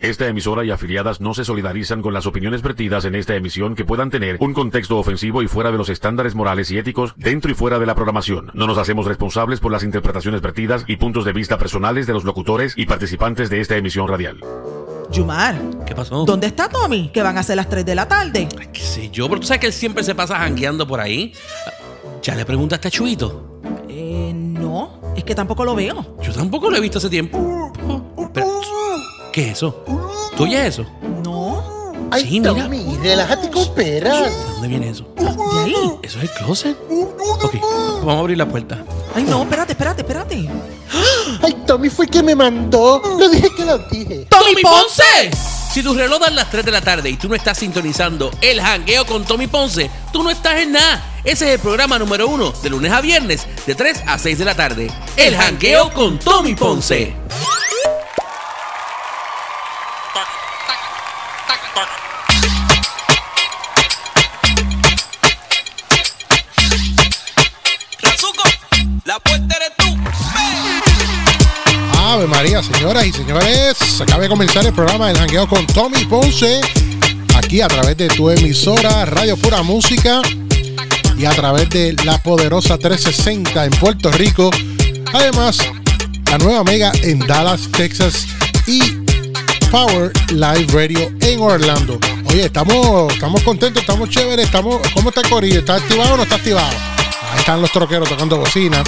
Esta emisora y afiliadas no se solidarizan con las opiniones vertidas en esta emisión que puedan tener un contexto ofensivo y fuera de los estándares morales y éticos dentro y fuera de la programación. No nos hacemos responsables por las interpretaciones vertidas y puntos de vista personales de los locutores y participantes de esta emisión radial. Yumar, ¿Qué pasó? ¿dónde está Tommy? Que van a ser las 3 de la tarde. Ay, ¿Qué sé yo? Pero tú sabes que él siempre se pasa jangueando por ahí. ¿Ya le preguntaste a Chuito? Eh, no, es que tampoco lo veo. Yo tampoco lo he visto hace tiempo. ¿Qué es eso? ¿Tú oyes eso? No, Ay, Sí, mira. Tommy, relájate y coopera. ¿De dónde viene eso? de ahí. ¿Eso es el closet? Ok, vamos a abrir la puerta. Ay, no, espérate, espérate, espérate. Ay, Tommy fue que me mandó. Lo dije que lo dije. ¡Tommy Ponce! Si tu reloj dan las 3 de la tarde y tú no estás sintonizando el jangueo con Tommy Ponce, tú no estás en nada. Ese es el programa número uno de lunes a viernes de 3 a 6 de la tarde. El jangueo con Tommy Ponce. Ave María, señoras y señores, acaba de comenzar el programa del jangueo con Tommy Ponce, aquí a través de tu emisora Radio Pura Música y a través de la poderosa 360 en Puerto Rico. Además, la nueva mega en Dallas, Texas y Power Live Radio en Orlando. Oye, estamos, estamos contentos, estamos chéveres, estamos. ¿Cómo está el corillo? ¿Está activado o no está activado? Ahí están los troqueros tocando bocina.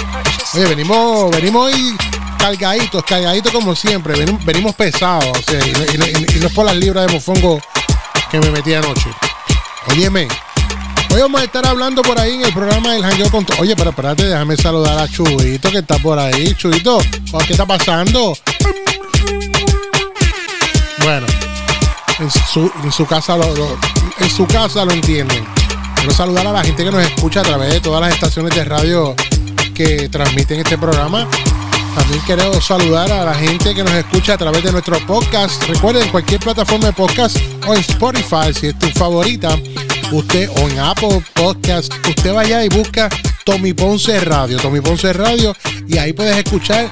Oye, venimos, venimos hoy cargaditos, cargaditos como siempre. Venimos, pesados. o sea, y, no, es por las libras de mofongo que me metí anoche. Óyeme. Hoy vamos a estar hablando por ahí en el programa del Jangueo con... Oye, pero espérate, déjame saludar a Chuito que está por ahí. Chuito, ¿qué está pasando? Bueno, en su, casa lo- en su casa lo entienden. Quiero saludar a la gente que nos escucha a través de todas las estaciones de radio que transmiten este programa. También quiero saludar a la gente que nos escucha a través de nuestro podcast. Recuerden, cualquier plataforma de podcast o en Spotify, si es tu favorita, usted o en Apple Podcast, usted vaya y busca Tommy Ponce Radio, Tommy Ponce Radio, y ahí puedes escuchar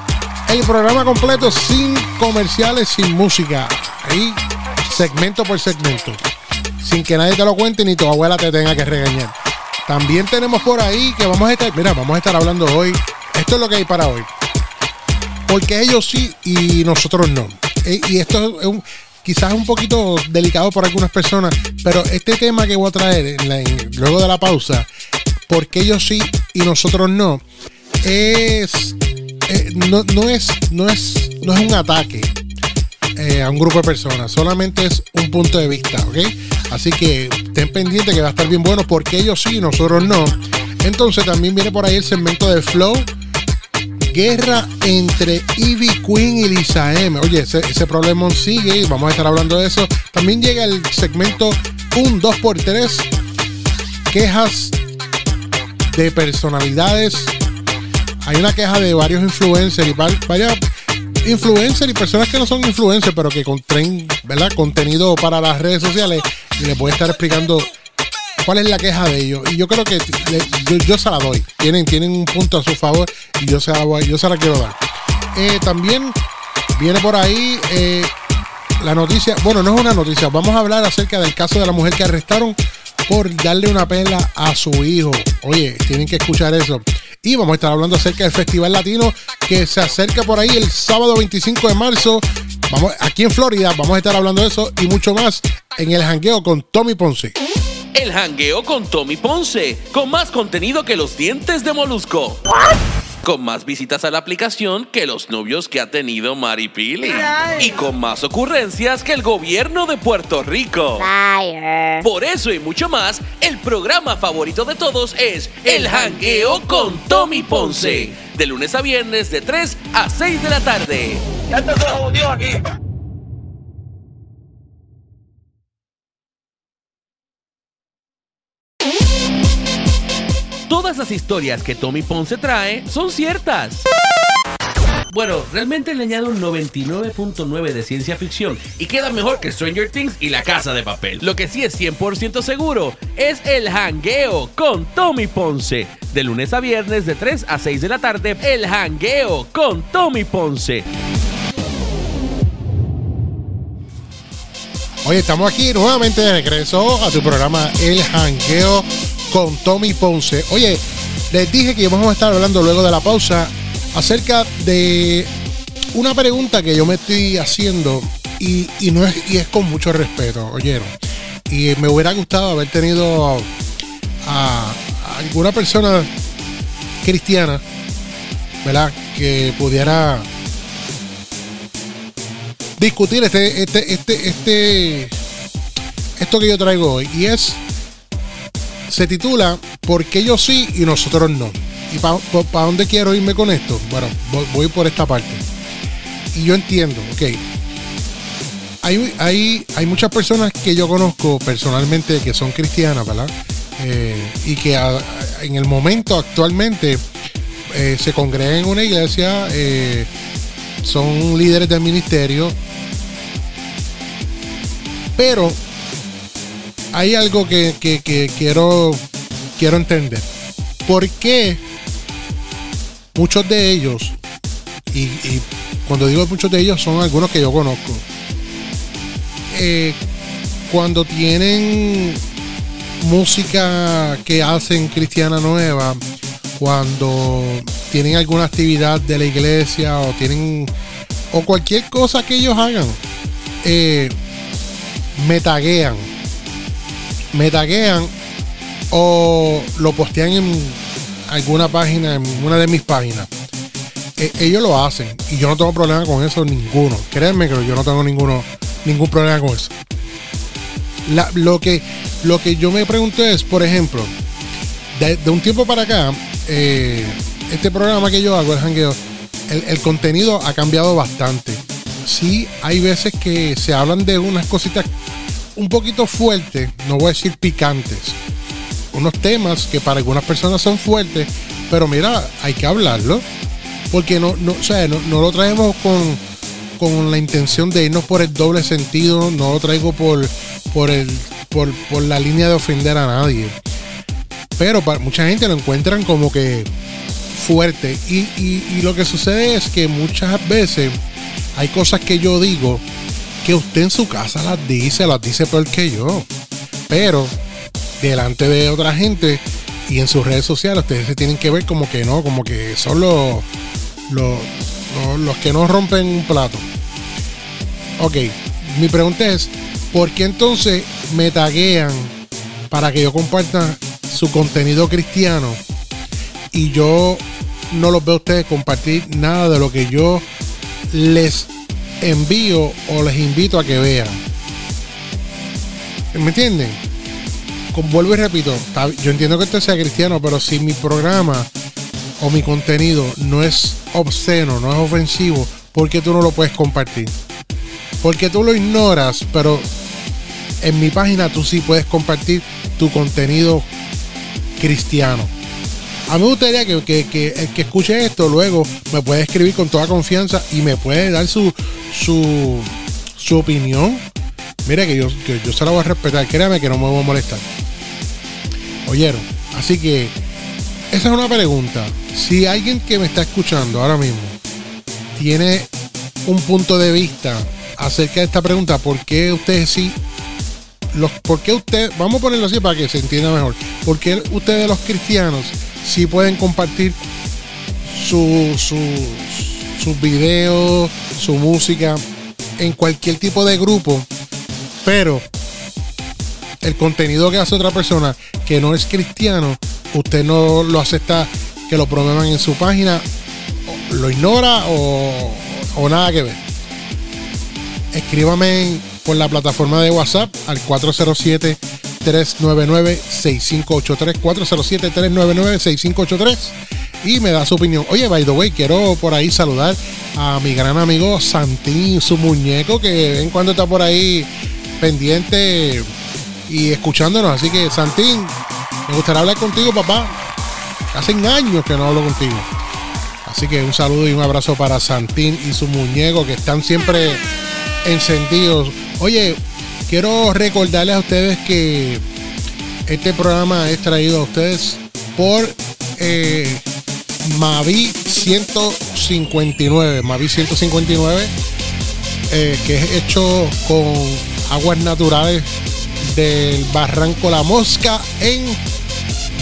el programa completo sin comerciales, sin música. Ahí, segmento por segmento. Sin que nadie te lo cuente ni tu abuela te tenga que regañar. También tenemos por ahí que vamos a estar, mira, vamos a estar hablando hoy. Esto es lo que hay para hoy. Porque ellos sí y nosotros no. E- Y esto es un, quizás un poquito delicado para algunas personas, pero este tema que voy a traer luego de la pausa, porque ellos sí y nosotros no, es, eh, no, no es, no es, no es un ataque eh, a un grupo de personas, solamente es un punto de vista, ¿ok? Así que ten pendiente que va a estar bien bueno porque ellos sí y nosotros no. Entonces también viene por ahí el segmento de Flow. Guerra entre Ivy Queen y Lisa M. Oye, ese, problema sigue y vamos a estar hablando de eso. También llega el segmento un 2x3. Quejas de personalidades. Hay una queja de varios influencers y var- varias influencers y personas que no son influencers, pero que traen ¿verdad? contenido para las redes sociales y les voy a estar explicando cuál es la queja de ellos. Y yo creo que yo, yo se la doy. Tienen, tienen un punto a su favor y yo se la, yo se la quiero dar. Eh, también viene por ahí eh, la noticia. Bueno, no es una noticia. Vamos a hablar acerca del caso de la mujer que arrestaron por darle una pela a su hijo. Oye, tienen que escuchar eso. Y vamos a estar hablando acerca del Festival Latino que se acerca por ahí el sábado 25 de marzo. Vamos, aquí en Florida vamos a estar hablando de eso y mucho más en el jangueo con Tommy Ponce. El jangueo con Tommy Ponce, con más contenido que los dientes de Molusco. Con más visitas a la aplicación que los novios que ha tenido Mari Pili. Y con más ocurrencias que el gobierno de Puerto Rico. Por eso y mucho más, el programa favorito de todos es El Jangueo con Tommy Ponce. De lunes a viernes de 3 a 6 de la tarde. Todas las historias que Tommy Ponce trae son ciertas. Bueno, realmente le añado un 99.9 de ciencia ficción y queda mejor que Stranger Things y La Casa de Papel. Lo que sí es 100% seguro es el jangueo con Tommy Ponce. De lunes a viernes de 3 a 6 de la tarde, el jangueo con Tommy Ponce. Oye, estamos aquí nuevamente de regreso a tu programa El Jangueo con Tommy Ponce. Oye, les dije que vamos a estar hablando luego de la pausa acerca de una pregunta que yo me estoy haciendo y, y no es, y es con mucho respeto, oyeron. Y me hubiera gustado haber tenido a alguna persona cristiana, ¿verdad? Que pudiera discutir este, este, este, este, esto que yo traigo hoy. Y es, se titula ¿Por qué yo sí y nosotros no? ¿Y para dónde quiero irme con esto? Bueno, voy, por esta parte. Y yo entiendo, ok. Hay, hay, hay muchas personas que yo conozco personalmente que son cristianas, ¿verdad? Eh, y que en el momento actualmente eh, se congregan en una iglesia, eh, son líderes del ministerio, pero hay algo que, que- quiero, quiero entender. ¿Por qué muchos de ellos, y, y cuando digo muchos de ellos son algunos que yo conozco, eh, cuando tienen música que hacen cristiana nueva, cuando tienen alguna actividad de la iglesia o tienen o cualquier cosa que ellos hagan, eh, me taguean, me taguean o lo postean en alguna página, en una de mis páginas. Eh, ellos lo hacen y yo no tengo problema con eso ninguno. Créanme que yo no tengo ninguno, ningún problema con eso. La- lo, que, lo que yo me pregunto es, por ejemplo, de, un tiempo para acá, eh, este programa que yo hago, el jangueo, el, el contenido ha cambiado bastante. Sí, hay veces que se hablan de unas cositas un poquito fuertes, no voy a decir picantes, unos temas que para algunas personas son fuertes, pero mira, hay que hablarlo, porque no, no, o sea, no, lo traemos con, con la intención de irnos por el doble sentido, no lo traigo por, por, el, por, por la línea de ofender a nadie. Pero para mucha gente lo encuentran como que fuerte. Y- y lo que sucede es que muchas veces hay cosas que yo digo que usted en su casa las dice, las dice peor que yo. Pero delante de otra gente y en sus redes sociales ustedes se tienen que ver como que no, como que son los, los, los- que no rompen un plato. Ok, mi pregunta es, ¿por qué entonces me taguean para que yo comparta su contenido cristiano y yo no los veo a ustedes compartir nada de lo que yo les envío o les invito a que vean? ¿Me entienden? Como vuelvo y repito, yo entiendo que usted sea cristiano, pero si mi programa o mi contenido no es obsceno, no es ofensivo, ¿por qué tú no lo puedes compartir? Porque tú lo ignoras, pero en mi página tú sí puedes compartir tu contenido cristiano. A mí me gustaría que, que- que el que escuche esto luego me puede escribir con toda confianza y me puede dar su, su, su opinión. Mira que yo, yo se la voy a respetar, créame que no me voy a molestar. Oyeron, así que esa es una pregunta. Si alguien que me está escuchando ahora mismo tiene un punto de vista acerca de esta pregunta, ¿por qué ustedes sí los, ¿por qué usted, vamos a ponerlo así para que se entienda mejor, por qué ustedes los cristianos sí pueden compartir su, su, sus videos, su música en cualquier tipo de grupo, pero el contenido que hace otra persona que no es cristiano, usted no lo acepta que lo promuevan en su página, lo ignora o, o nada que ver. Escríbame por la plataforma de WhatsApp al 407-399-6583. 407-399-6583 y me da su opinión. Oye, by the way, quiero por ahí saludar a mi gran amigo Santín, su muñeco, que en cuando está por ahí pendiente y escuchándonos. Así que, Santín, me gustaría hablar contigo, papá. Hace años que no hablo contigo. Así que un saludo y un abrazo para Santín y su muñeco que están siempre encendidos. Oye, quiero recordarles a ustedes que este programa es traído a ustedes por eh, Mavi 159. Mavi 159, eh, que es hecho con aguas naturales del Barranco La Mosca en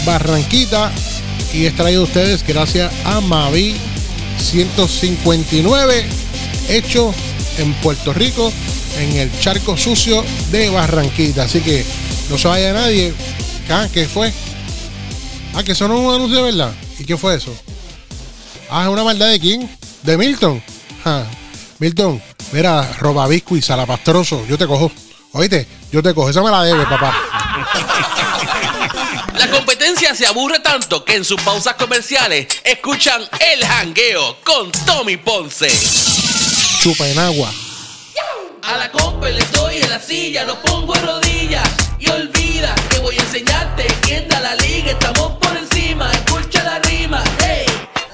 Barranquita. Y es traído a ustedes gracias a Mavi 159, hecho en Puerto Rico, en el charco sucio de Barranquita. Así que no se vaya nadie. Ah, ¿Qué fue? Ah, que son un anuncio de verdad. ¿Y qué fue eso? Ah, es una maldad de quién? De Milton. Ah, Milton, mira, robabisco y salapastroso. Yo te cojo. Oíste, yo te cojo. Esa me la debe, papá. La competencia se aburre tanto que en sus pausas comerciales escuchan El Jangueo con Tommy Ponce. Chupa en agua. A la compa le doy en la silla, lo pongo en rodillas y olvida que voy a enseñarte quién da la liga. Estamos por encima, escucha la rima. Hey,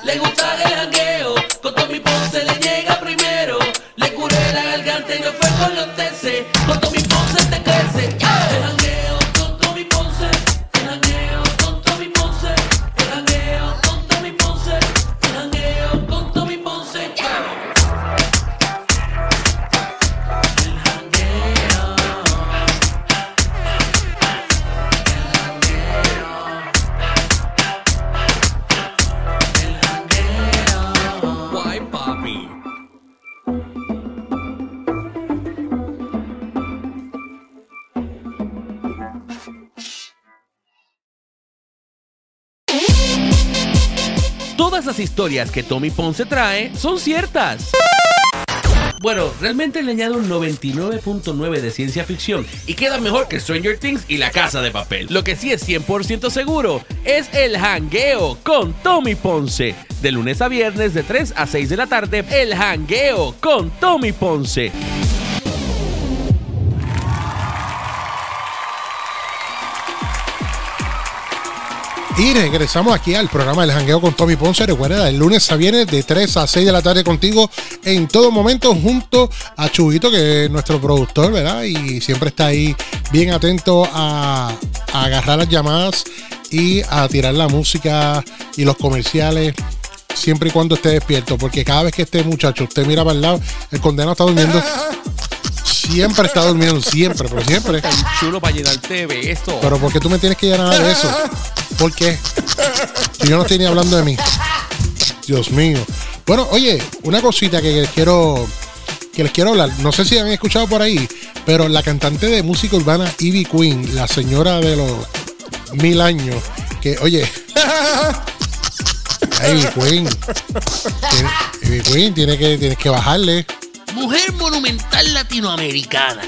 le gusta el jangueo, historias que Tommy Ponce trae son ciertas. Bueno, realmente le añado un 99.9 de ciencia ficción y queda mejor que Stranger Things y La Casa de Papel. Lo que sí es 100% seguro es el jangueo con Tommy Ponce. De lunes a viernes de 3 a 6 de la tarde, el jangueo con Tommy Ponce. Y regresamos aquí al programa del Jangueo con Tommy Ponce. Recuerda, el lunes a viernes de 3 a 6 de la tarde contigo en todo momento junto a Chubito, que es nuestro productor, ¿verdad? Y siempre está ahí bien atento a, a agarrar las llamadas y a tirar la música y los comerciales siempre y cuando esté despierto. Porque cada vez que este muchacho usted mira para el lado, el condenado está durmiendo. Siempre está durmiendo, siempre, pero siempre. Tan chulo para llenarte de besos. Pero ¿por qué tú me tienes que llenar de eso? ¿Por qué? Si yo no estoy ni hablando de mí. Dios mío. Bueno, oye, una cosita que les quiero que les quiero hablar. No sé si han escuchado por ahí, pero la cantante de música urbana Ivy Queen, la señora de los mil años, que oye, Ivy Queen, tiene- Ivy Queen tiene que tienes que bajarle, Mujer monumental latinoamericana.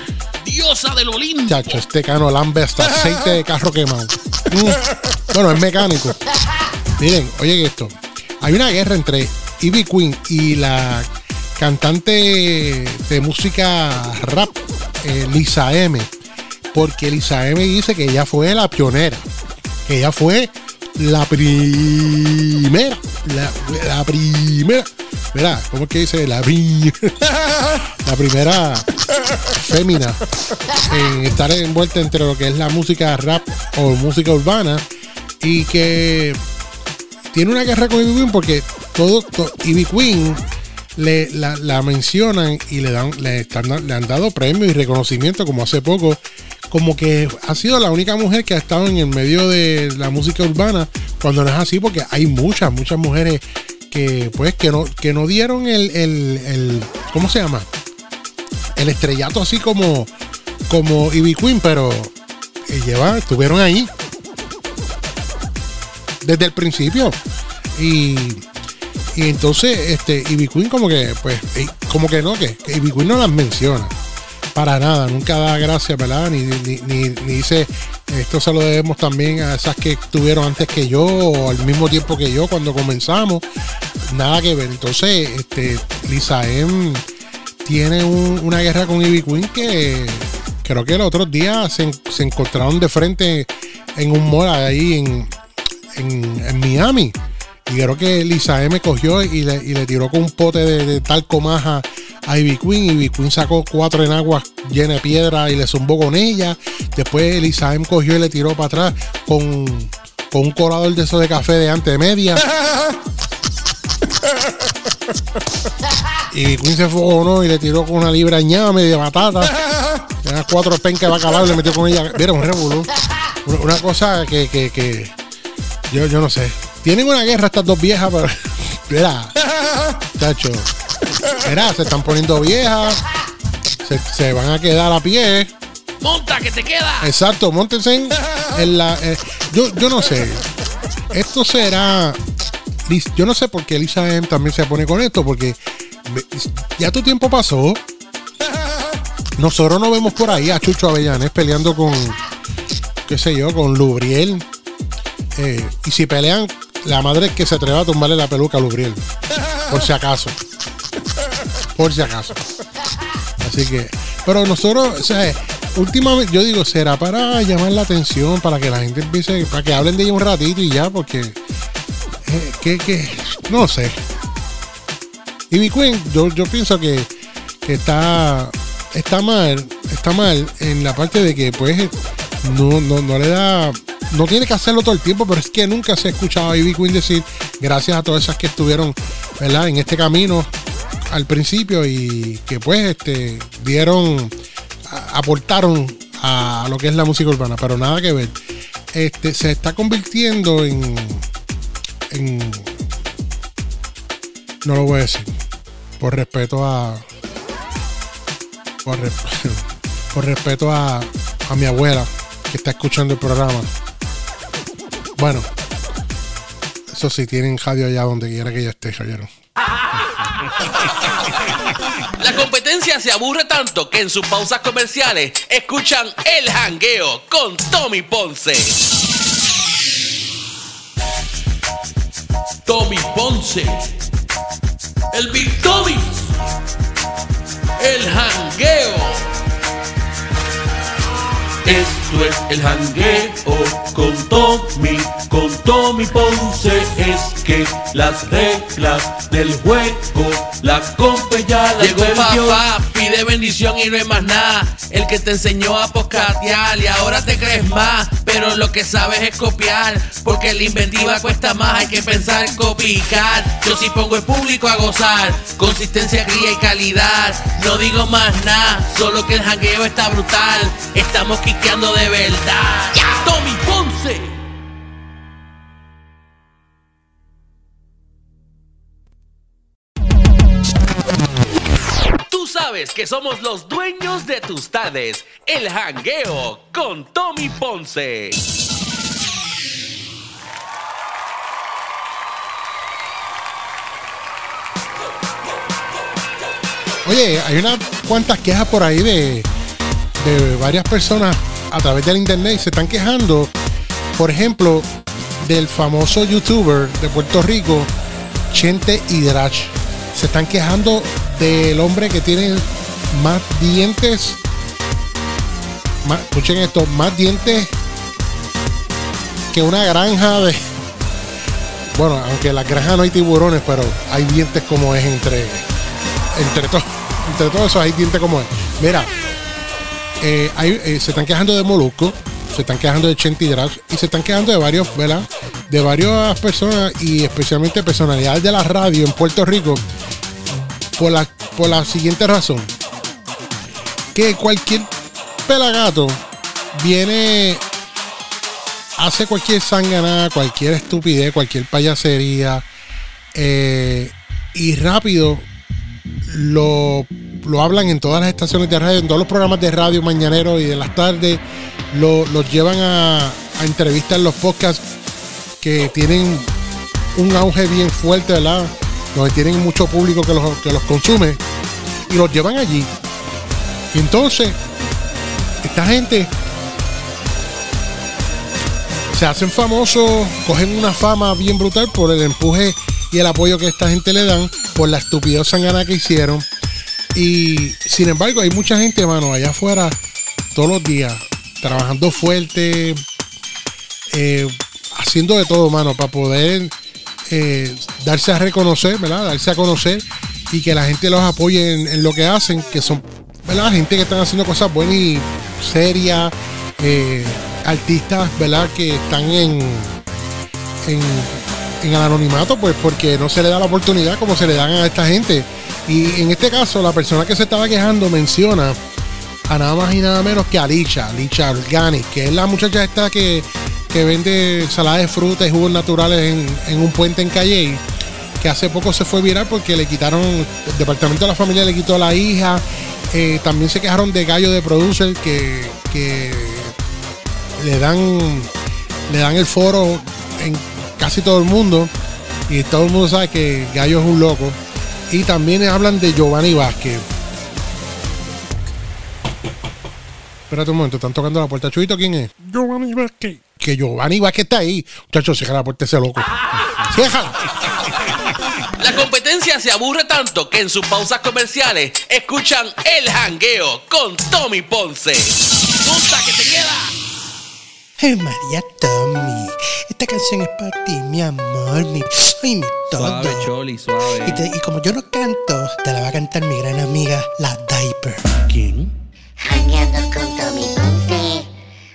Diosa del Olimpo. chacho, este cano lambe hasta aceite de carro quemado. Mm. Bueno, es mecánico. Miren, oye esto. Hay una guerra entre Ivy Queen y la cantante de música rap, eh, Lisa M. Porque Lisa M dice que ella fue la pionera. Que ella fue la primera. La, primera. Mira, ¿cómo es que dice? La, la primera fémina en estar envuelta entre lo que es la música rap o música urbana y que tiene una guerra con Ivy Queen porque todo, to- Ivy Queen le, la, mencionan y le dan le, están- le han dado premios y reconocimiento como hace poco como que ha sido la única mujer que ha estado en el medio de la música urbana cuando no es así porque hay muchas muchas mujeres que pues que no que no dieron el, el, el ¿cómo se llama? el estrellato así como como Ivy Queen pero eh, lleva, estuvieron ahí desde el principio. Y y entonces este Ivy Queen como que pues como que no que, que Ivy Queen no las menciona. Para nada nunca da gracias verdad ni, ni, ni, dice esto se lo debemos también a esas que estuvieron antes que yo o al mismo tiempo que yo cuando comenzamos. Nada que ver. Entonces este Lisa M tiene un- una guerra con Ivy Queen que creo que el otro día se, se encontraron de frente en un mall ahí en, en, Miami. Y creo que Lisa M cogió y le, y le tiró con un pote de, de talco maja a Ivy Queen. Ivy Queen sacó cuatro enaguas llenas de piedra y le zumbó con ella. Después Lisa M cogió y le tiró para atrás con, con un colador de eso de café de antes de media. Y Queen se fogonó y le tiró con una libra ñame de batata. Tenía cuatro pencas de bacalao y le metió con ella. Mira, un revolú. Una cosa que, que, que yo, yo no sé. Tienen una guerra estas dos viejas, pero. Mira, chacho. Mira, se están poniendo viejas. Se, se van a quedar a pie. Monta, que te queda. Exacto, montense en, en la. eh, yo, yo no sé. Esto será. Yo no sé por qué Lisa M también se pone con esto, porque ya tu tiempo pasó. Nosotros no vemos por ahí a Chucho Avellanes peleando con, qué sé yo, con Lubriel. Eh, y si pelean, la madre que se atreva a tumbarle la peluca a Lubriel. Por si acaso. Por si acaso. Así que, pero nosotros, o sea, últimamente, yo digo, será para llamar la atención, para que la gente empiece, para que hablen de ella un ratito y ya, porque, eh, que, no sé. Ivy Queen, yo, yo pienso que, que está, está mal, está mal en la parte de que, pues, no, no, no le da, no tiene que hacerlo todo el tiempo, pero es que nunca se ha escuchado a Ivy Queen decir, gracias a todas esas que estuvieron, ¿verdad?, en este camino al principio y que pues este dieron aportaron a lo que es la música urbana. Pero nada que ver. Este se está convirtiendo en no lo voy a decir por respeto a por, por respeto a, a mi abuela que está escuchando el programa bueno eso sí tienen radio allá donde quiera que yo esté caballero La competencia se aburre tanto que en sus pausas comerciales escuchan El Jangueo con Tommy Ponce. Tommy Ponce. El Big Tommy. El Jangueo. Esto es el jangueo con Tommy, con Tommy Ponce. Es que las reglas del juego la compe ya las Llegó papá, pide bendición y no hay más nada. El que te enseñó a poscatear y ahora te crees más. Pero lo que sabes es copiar, porque la inventiva cuesta más. Hay que pensar copicar. Yo sí pongo el público a gozar. Consistencia, cría y calidad. No digo más nada, solo que el jangueo está brutal. Estamos quiqueando de verdad. Tommy Ponce. Tú sabes que somos los dueños de tus tardes. El jangueo con Tommy Ponce. Oye, hay unas cuantas quejas por ahí de, de varias personas a través del internet y se están quejando, por ejemplo, del famoso youtuber de Puerto Rico, Chente Hidrach. Se están quejando del hombre que tiene más dientes, más, escuchen esto, más dientes que una granja de... Bueno, aunque en la granja no hay tiburones, pero hay dientes como es entre entre todos entre todos esos hay dientes como es. Mira, eh, hay- eh, se están quejando de Molusco, se están quejando de Chenti Drag y se están quejando de varios, ¿verdad? De varias personas y especialmente personalidades de la radio en Puerto Rico por la, por la siguiente razón. Que cualquier pelagato viene, hace cualquier sanganada, cualquier estupidez, cualquier payasería eh, y rápido lo, lo hablan en todas las estaciones de radio, en todos los programas de radio mañaneros y de las tardes, lo, los llevan a, a entrevistas en los podcasts que tienen un auge bien fuerte, ¿verdad? Donde tienen mucho público que los, que los consume y los llevan allí. Y entonces, esta gente se hacen famosos, cogen una fama bien brutal por el empuje y el apoyo que esta gente le dan, por la estupidez sangana que hicieron. Y sin embargo, hay mucha gente, mano, allá afuera, todos los días, trabajando fuerte, eh, haciendo de todo, mano, para poder eh, darse a reconocer, ¿verdad? Darse a conocer y que la gente los apoye en, lo que hacen, que son, ¿verdad? Gente que están haciendo cosas buenas y serias, eh, artistas, ¿verdad? Que están en, en, en el anonimato, pues porque no se le da la oportunidad como se le dan a esta gente. Y en este caso, la persona que se estaba quejando menciona a nada más y nada menos que a Licha, Licha Organic, que es la muchacha esta que, que vende ensalada de frutas y jugos naturales en, en un puente en Calle, que hace poco se fue viral porque le quitaron, el departamento de la familia le quitó a la hija, eh, también se quejaron de Gallo de Producer que, que le dan le dan el foro en casi todo el mundo. Y todo el mundo sabe que Gallo es un loco y también hablan de Giovanni Vázquez espérate un momento están tocando la puerta Chuito ¿quién es? Giovanni Vázquez que Giovanni Vázquez está ahí muchachos cierra la puerta ese loco ciérrala La competencia se aburre tanto que en sus pausas comerciales escuchan El Jangueo con Tommy Ponce. ¡Punta que te queda! Ay, María Tommy, esta canción es para ti, mi amor, mi, ay, mi todo. Suave, Choli, suave. Y, te- y como yo no canto, te la va a cantar mi gran amiga, la Diaper. ¿Quién? Jangueando con Tommy Ponce,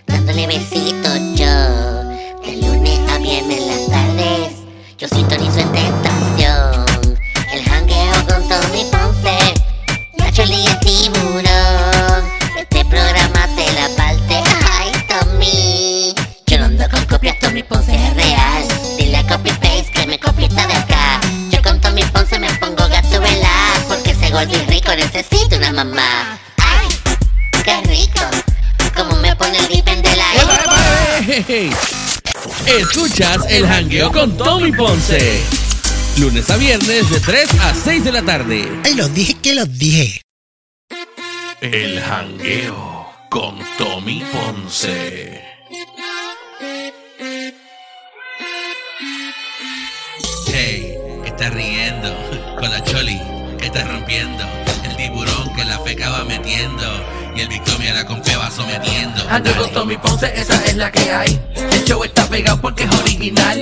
dándole besitos yo. De lunes a viernes en El Jangueo con Tommy Ponce. Lunes a viernes de 3 a 6 de la tarde. Ay, los dije que los dije. El Jangueo con Tommy Ponce. Hey, que está riendo con la Choli, que está rompiendo. El tiburón que la feca va metiendo. Y el Victoria la compe va sometiendo. Ando con Tommy Ponce, esa es la que hay. El show está pegado porque es original.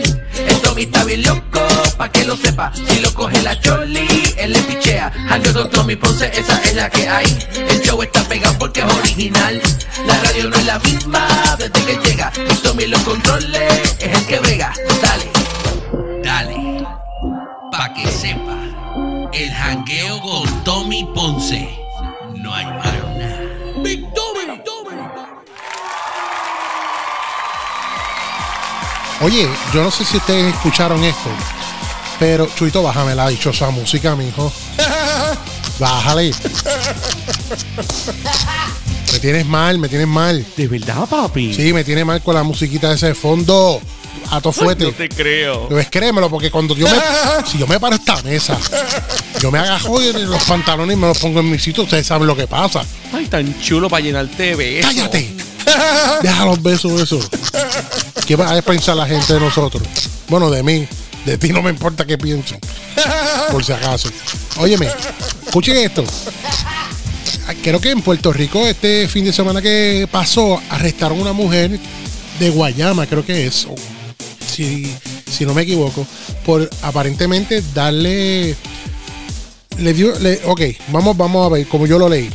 El Tommy está bien loco, pa' que lo sepa. Si lo coge la Choli, él le pichea. Ando con Tommy Ponce, esa es la que hay. El show está pegado porque es original. La radio no es la misma desde que llega. Y Tommy los controles, es el que brega. Dale. Dale, pa' que sepa. El jangueo con Tommy Ponce. Oye, yo no sé si ustedes escucharon esto, pero Chuito, bájame la dichosa música, mijo. Bájale. Me tienes mal, me tienes mal. ¿De verdad, papi? Sí, me tiene mal con la musiquita de ese fondo. A to fuerte. No te creo. Pues créemelo, porque cuando yo me. si yo me paro esta mesa, yo me agajo y los pantalones y me los pongo en mi sitio, ustedes saben lo que pasa. Ay, tan chulo para llenarte de besos. ¡Cállate! Deja los besos, eso. ¿Qué va a pensar la gente de nosotros? Bueno, de mí. De ti no me importa qué piensen. Por si acaso. Óyeme, escuchen esto. Creo que en Puerto Rico, este fin de semana que pasó, arrestaron una mujer de Guayama, creo que es. Si, si no me equivoco. Por aparentemente darle. Le dio. Le, ok, vamos, vamos a ver, como yo lo leí.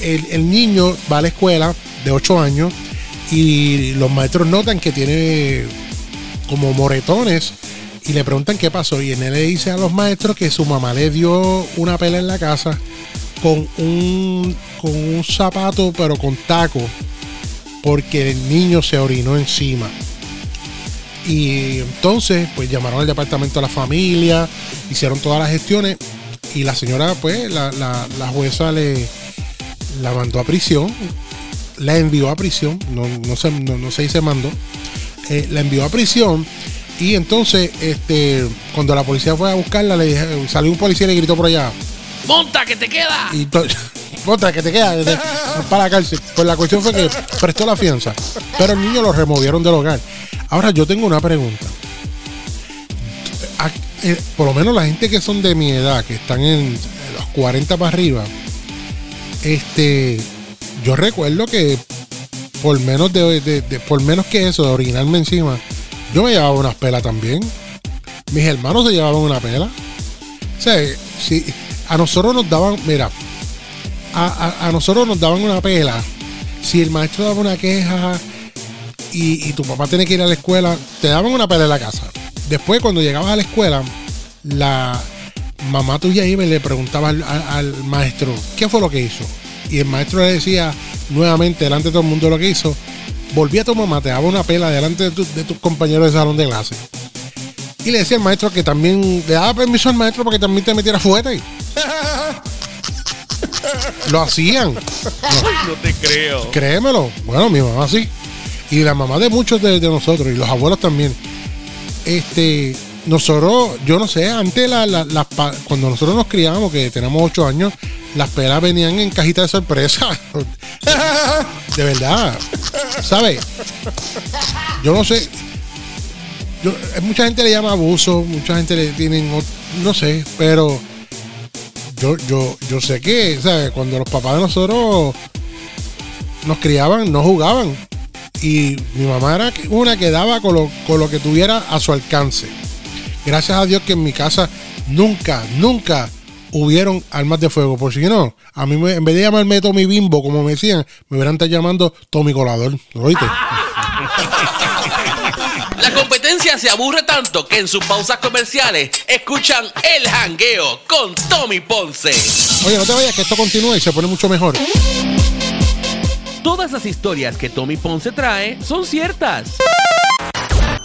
El, el niño va a la escuela de 8 años y los maestros notan que tiene como moretones y le preguntan qué pasó. Y en él le dice a los maestros que su mamá le dio una pela en la casa con un, con un zapato, pero con taco, porque el niño se orinó encima. Y entonces, pues llamaron al departamento de la familia, hicieron todas las gestiones y la señora, pues, la, la- la jueza le la mandó a prisión, la envió a prisión, no, no, se, no, no se dice mandó, eh, la envió a prisión y entonces, este, cuando la policía fue a buscarla, le dije- salió un policía y le gritó por allá, ¡Monta que te queda! y otra que te queda desde- para la cárcel. Pues la cuestión fue que prestó la fianza, pero el niño lo removieron del hogar. Ahora yo tengo una pregunta. A- eh, por lo menos la gente que son de mi edad, que están en los 40 para arriba, este, yo recuerdo que por menos de, por menos que eso, de orinarme encima, yo me llevaba unas pelas también. Mis hermanos se llevaban una pela. O sea, si a nosotros nos daban, mira, a, a- nosotros nos daban una pela. Si el maestro daba una queja y, y tu papá tiene que ir a la escuela, te daban una pela en la casa. Después, cuando llegabas a la escuela, la mamá tuya iba y le preguntaba al- al maestro, ¿qué fue lo que hizo? Y el maestro le decía nuevamente delante de todo el mundo lo que hizo, volví a tu mamá, te daba una pela delante de, tu- de tus compañeros de salón de clase. Y le decía al maestro que también le daba permiso al maestro para que también te metiera fuerte. Lo hacían. No te creo. Créemelo. Bueno, mi mamá sí. Y la mamá de muchos de, de nosotros, y los abuelos también. Este, nosotros, yo no sé, antes la- la- cuando nosotros nos criábamos, que tenemos ocho años, las pelas venían en cajita de sorpresa. De verdad. ¿Sabes? Yo no sé. Mucha gente le llama abuso, mucha gente le tienen, no sé, pero yo, yo, yo sé que, ¿sabes? Cuando los papás de nosotros nos criaban, no jugaban. Y mi mamá era una que daba con lo, con lo que tuviera a su alcance. Gracias a Dios que en mi casa nunca, nunca hubieron armas de fuego. Por si no, a mí me- en vez de llamarme Tommy Bimbo, como me decían, me hubieran estado llamando Tommy Colador. ¿Lo oíste? La competencia se aburre tanto que en sus pausas comerciales escuchan El Jangueo con Tommy Ponce. Oye, no te vayas que esto continúa y se pone mucho mejor. Todas las historias que Tommy Ponce trae son ciertas.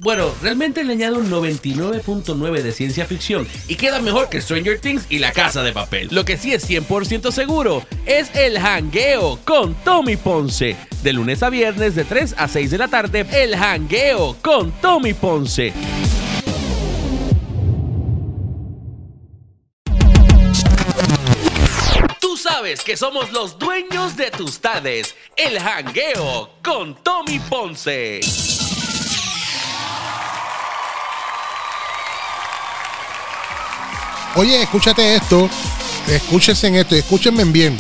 Bueno, realmente le añado un 99.9 de ciencia ficción y queda mejor que Stranger Things y La Casa de Papel. Lo que sí es 100% seguro es el jangueo con Tommy Ponce. De lunes a viernes de 3 a 6 de la tarde, el jangueo con Tommy Ponce. Tú sabes que somos los dueños de tus tardes. El jangueo con Tommy Ponce. Oye, escúchate esto, escúchense en esto, y escúchenme bien.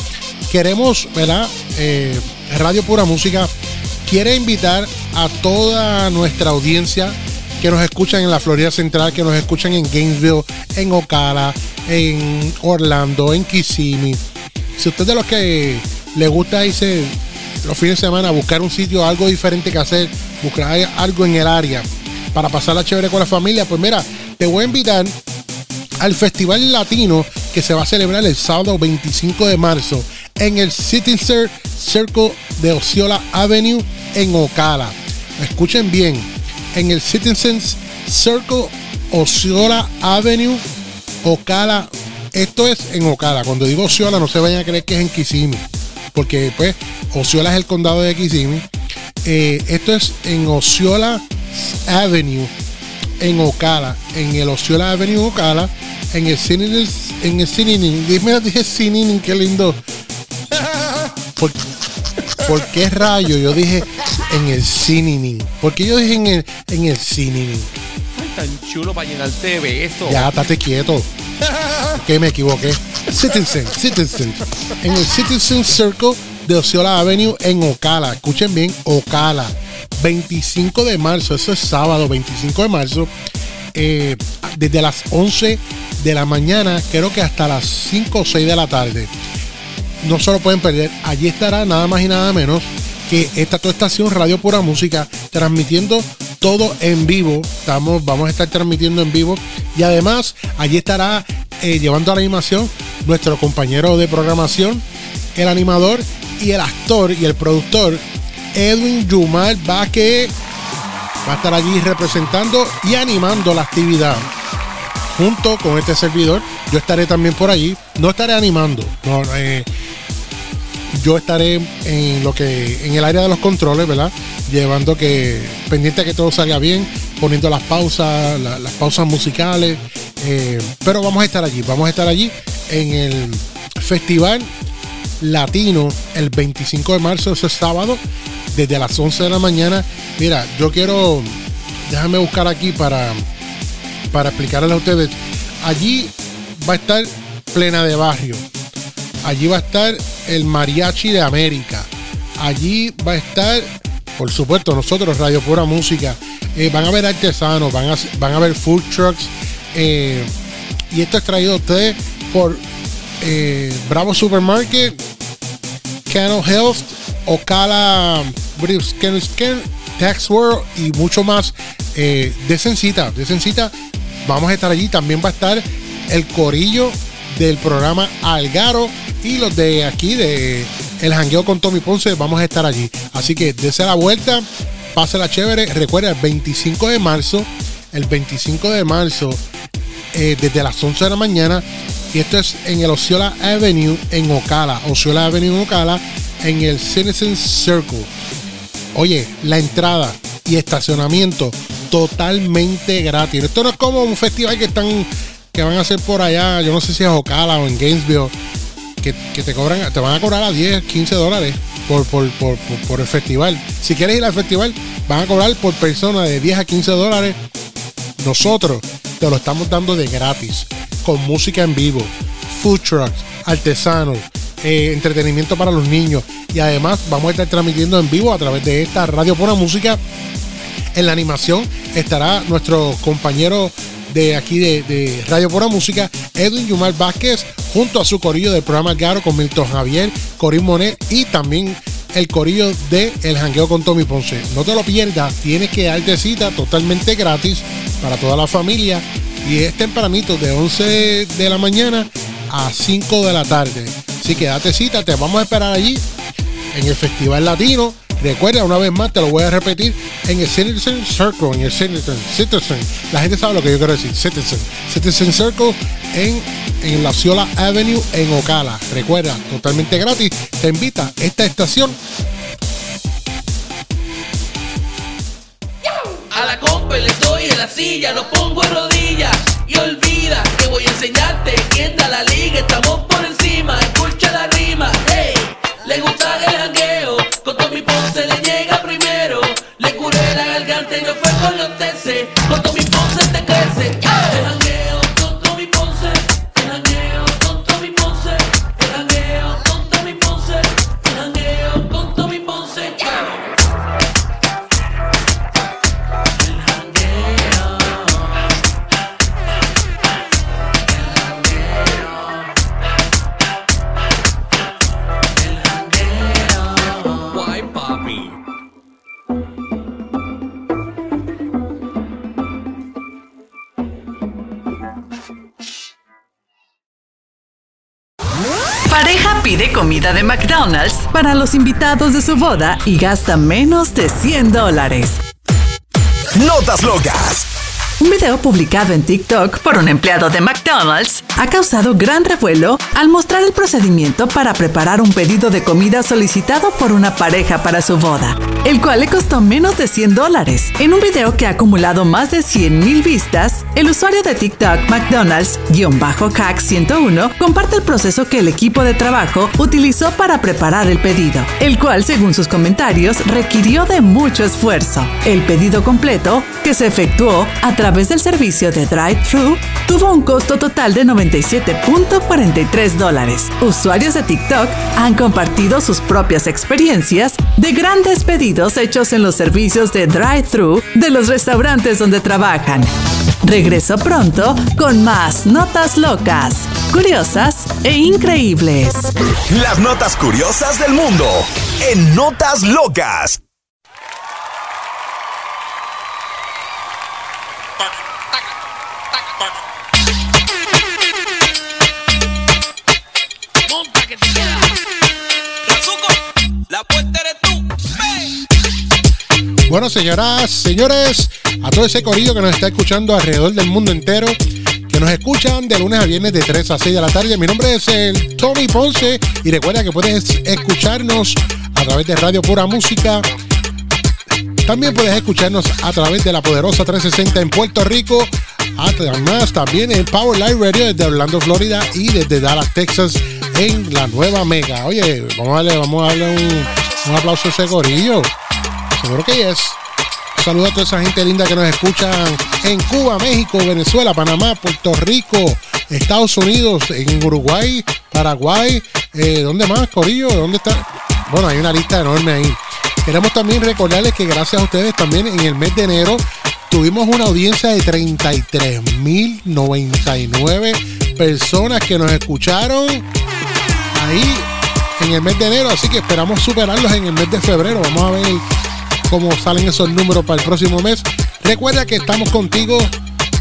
Queremos, ¿verdad? Eh, Radio Pura Música quiere invitar a toda nuestra audiencia que nos escuchan en la Florida Central, que nos escuchan en Gainesville, en Ocala, en Orlando, en Kissimmee. Si usted es de los que le gusta irse los fines de semana a buscar un sitio, algo diferente que hacer, buscar algo en el área para pasarla chévere con la familia, pues mira, te voy a invitar al Festival Latino que se va a celebrar el sábado 25 de marzo en el Citizen Circle de Osceola Avenue en Ocala. Escuchen bien, en el Citizens Circle Osceola Avenue, Ocala. Esto es en Ocala. Cuando digo Osceola, no se vayan a creer que es en Kissimmee, porque pues Osceola es el condado de Kissimmee. Eh, esto es en Osceola Avenue en Ocala, en el Osceola Avenue Ocala, en el cine en el cine, dime dije cine, qué lindo. ¿Por, por qué rayo yo dije en el cine? ¿Por qué yo dije en el en el? Ay, tan chulo para llenarte de besos. Ya, estate quieto. Que me equivoqué. Citizen, Citizen. En el Citizen Circle de Osceola Avenue en Ocala. Escuchen bien, Ocala. 25 de marzo, eso es sábado, 25 de marzo. eh, desde las 11 de la mañana, creo que hasta las 5 o 6 de la tarde. No se lo pueden perder. Allí estará nada más y nada menos que esta tu estación Radio Pura Música transmitiendo todo en vivo. Estamos, vamos a estar transmitiendo en vivo. Y además, allí estará eh, llevando a la animación nuestro compañero de programación, el animador y el actor y el productor, Edwin Yumar Baque. Va a estar allí representando y animando la actividad junto con este servidor. Yo estaré también por allí. No estaré animando. no, eh, yo estaré en lo que en el área de los controles, ¿verdad? Llevando que pendiente a que todo salga bien, poniendo las pausas, la- las pausas musicales. eh, pero vamos a estar allí, vamos a estar allí en el festival latino el 25 de marzo, ese sábado, desde las 11 de la mañana. Mira, yo quiero, déjame buscar aquí para para explicarles a ustedes. Allí va a estar plena de barrio. Allí va a estar el mariachi de América. Allí va a estar, por supuesto, nosotros, Radio Pura Música. Eh, van a ver artesanos, van a, van a ver food trucks. eh, y esto es traído a ustedes por eh, Bravo Supermarket, Cano Health, Ocala, British Scan Tax World y mucho más. Eh, de cita, de cita. Vamos a estar allí. También va a estar el corillo del programa Algaro y los de aquí de el jangueo con Tommy Ponce, vamos a estar allí. Así que dése la vuelta, pase la chévere. Recuerda, el 25 de marzo, el 25 de marzo, eh, desde las 11 de la mañana, y esto es en el Osceola Avenue en Ocala, Osceola Avenue en Ocala, en el Citizen Circle. Oye, la entrada y estacionamiento totalmente gratis. Esto no es como un festival que están que van a hacer por allá, yo no sé si es Ocala o en Gainesville, que, que te cobran, te van a cobrar a 10, 15 dólares por, por, por, por- el festival. Si quieres ir al festival, van a cobrar por persona de 10 a 15 dólares. Nosotros te lo estamos dando de gratis, con música en vivo, food trucks, artesanos, eh, entretenimiento para los niños. Y además vamos a estar transmitiendo en vivo a través de esta radio Pura Música. En la animación estará nuestro compañero de aquí de, de Radio Pura Música, Edwin Yumar Vázquez, junto a su corillo del programa Garo con Milton Javier, Corín Monet y también el corillo de El Jangueo con Tommy Ponce. No te lo pierdas, tienes que darte cita totalmente gratis para toda la familia y es tempranito de 11 de la mañana a 5 de la tarde. Así que date cita, te vamos a esperar allí en el Festival Latino. Recuerda, una vez más, te lo voy a repetir, en el Citizen Circle, en el Citizen, Citizen, la gente sabe lo que yo quiero decir, Citizen, Citizen Circle en, en la Ciola Avenue en Ocala. Recuerda, totalmente gratis, te invita esta estación A la compa la silla, lo pongo en rodillas y olvida que voy a enseñarte quién da la liga. Estamos por de McDonald's para los invitados de su boda y gasta menos de 100 dólares. Notas locas. Un video publicado en TikTok por un empleado de McDonald's ha causado gran revuelo al mostrar el procedimiento para preparar un pedido de comida solicitado por una pareja para su boda, el cual le costó menos de 100 dólares. En un video que ha acumulado más de 100 mil vistas, el usuario de TikTok McDonald's-CAC101 comparte el proceso que el equipo de trabajo utilizó para preparar el pedido, el cual, según sus comentarios, requirió de mucho esfuerzo. El pedido completo, que se efectuó a través del servicio de drive-thru, tuvo un costo total de 97.43 dólares. Usuarios de TikTok han compartido sus propias experiencias de grandes pedidos hechos en los servicios de drive-thru de los restaurantes donde trabajan. Regreso pronto con más notas locas, curiosas e increíbles. Las notas curiosas del mundo en Notas Locas. Bueno, señoras, señores, a todo ese corillo que nos está escuchando alrededor del mundo entero, que nos escuchan de lunes a viernes de 3 a 6 de la tarde. Mi nombre es el Tommy Ponce y recuerda que puedes escucharnos a través de Radio Pura Música. También puedes escucharnos a través de la poderosa 360 en Puerto Rico. Además, también en Power Live Radio desde Orlando, Florida y desde Dallas, Texas en la nueva Mega. Oye, vamos a darle, vamos a darle un, un aplauso a ese corillo. Seguro que es. Saludos a toda esa gente linda que nos escuchan en Cuba, México, Venezuela, Panamá, Puerto Rico, Estados Unidos, en Uruguay, Paraguay. Eh, ¿Dónde más, Corillo? ¿Dónde está? Bueno, hay una lista enorme ahí. Queremos también recordarles que gracias a ustedes también en el mes de enero tuvimos una audiencia de 33.099 personas que nos escucharon ahí en el mes de enero, así que esperamos superarlos en el mes de febrero. Vamos a ver cómo salen esos números para el próximo mes. Recuerda que estamos contigo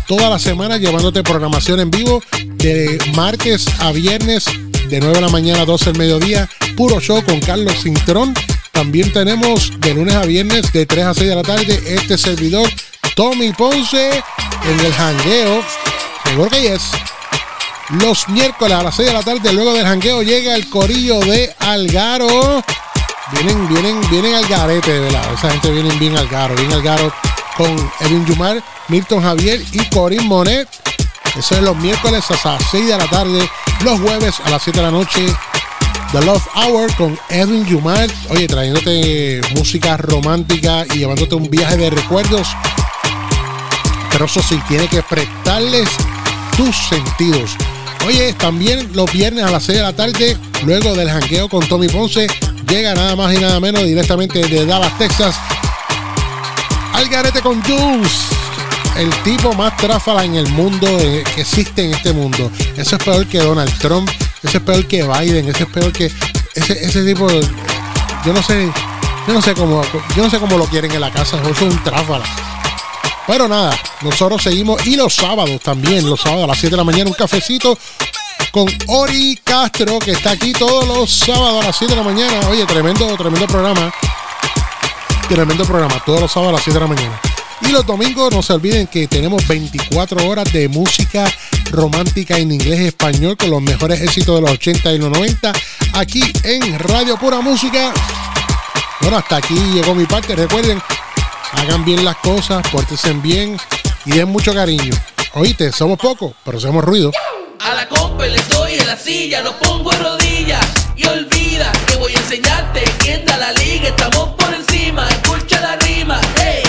toda la semana llevándote programación en vivo de martes a viernes de 9 de la mañana a 12 del mediodía Puro Show con Carlos Cintrón. También tenemos de lunes a viernes de 3 a 6 de la tarde este servidor Tommy Ponce en el jangueo. Seguro que es. Los miércoles a las 6 de la tarde, luego del jangueo, llega el corillo de Algaro. Vienen, vienen, vienen al garete, de verdad. Esa gente viene bien al garo, bien al garo con Edwin Yumar, Milton Javier y Corín Monet. Eso es los miércoles a las 6 de la tarde, los jueves a las 7 de la noche. The Love Hour con Edwin Yumar. Oye, trayéndote música romántica y llevándote un viaje de recuerdos. Pero eso sí, tiene que prestarles tus sentidos. Oye, también los viernes a las 6 de la tarde, luego del jangueo con Tommy Ponce, llega nada más y nada menos directamente de Dallas, Texas, al garete con Jules. El tipo más tráfala en el mundo eh, que existe en este mundo. Eso es peor que Donald Trump. Eso es peor que Biden. Eso es peor que. Ese, ese tipo. Yo no sé. Yo no sé cómo. Yo no sé cómo lo quieren en la casa. Eso es un tráfala. Pero nada, nosotros seguimos. Y los sábados también. Los sábados a las 7 de la mañana. Un cafecito con Ori Castro, que está aquí todos los sábados a las 7 de la mañana. Oye, tremendo, tremendo programa. Tremendo programa, todos los sábados a las 7 de la mañana. Y los domingos no se olviden que tenemos 24 horas de música romántica en inglés y español con los mejores éxitos de los 80 y los 90 aquí en Radio Pura Música. Bueno, hasta aquí llegó mi parte. Recuerden, hagan bien las cosas, pórtense bien y den mucho cariño. Oíste, somos pocos, pero hacemos ruido. A la compa le doy en la silla, lo pongo en rodillas y olvida que voy a enseñarte quién da la liga. Estamos por encima, escucha la rima. Hey,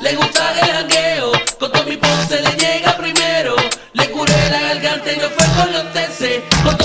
le gusta el jangueo, con todo mi se le llega primero. Le curé la garganta y me fue con los teces. Con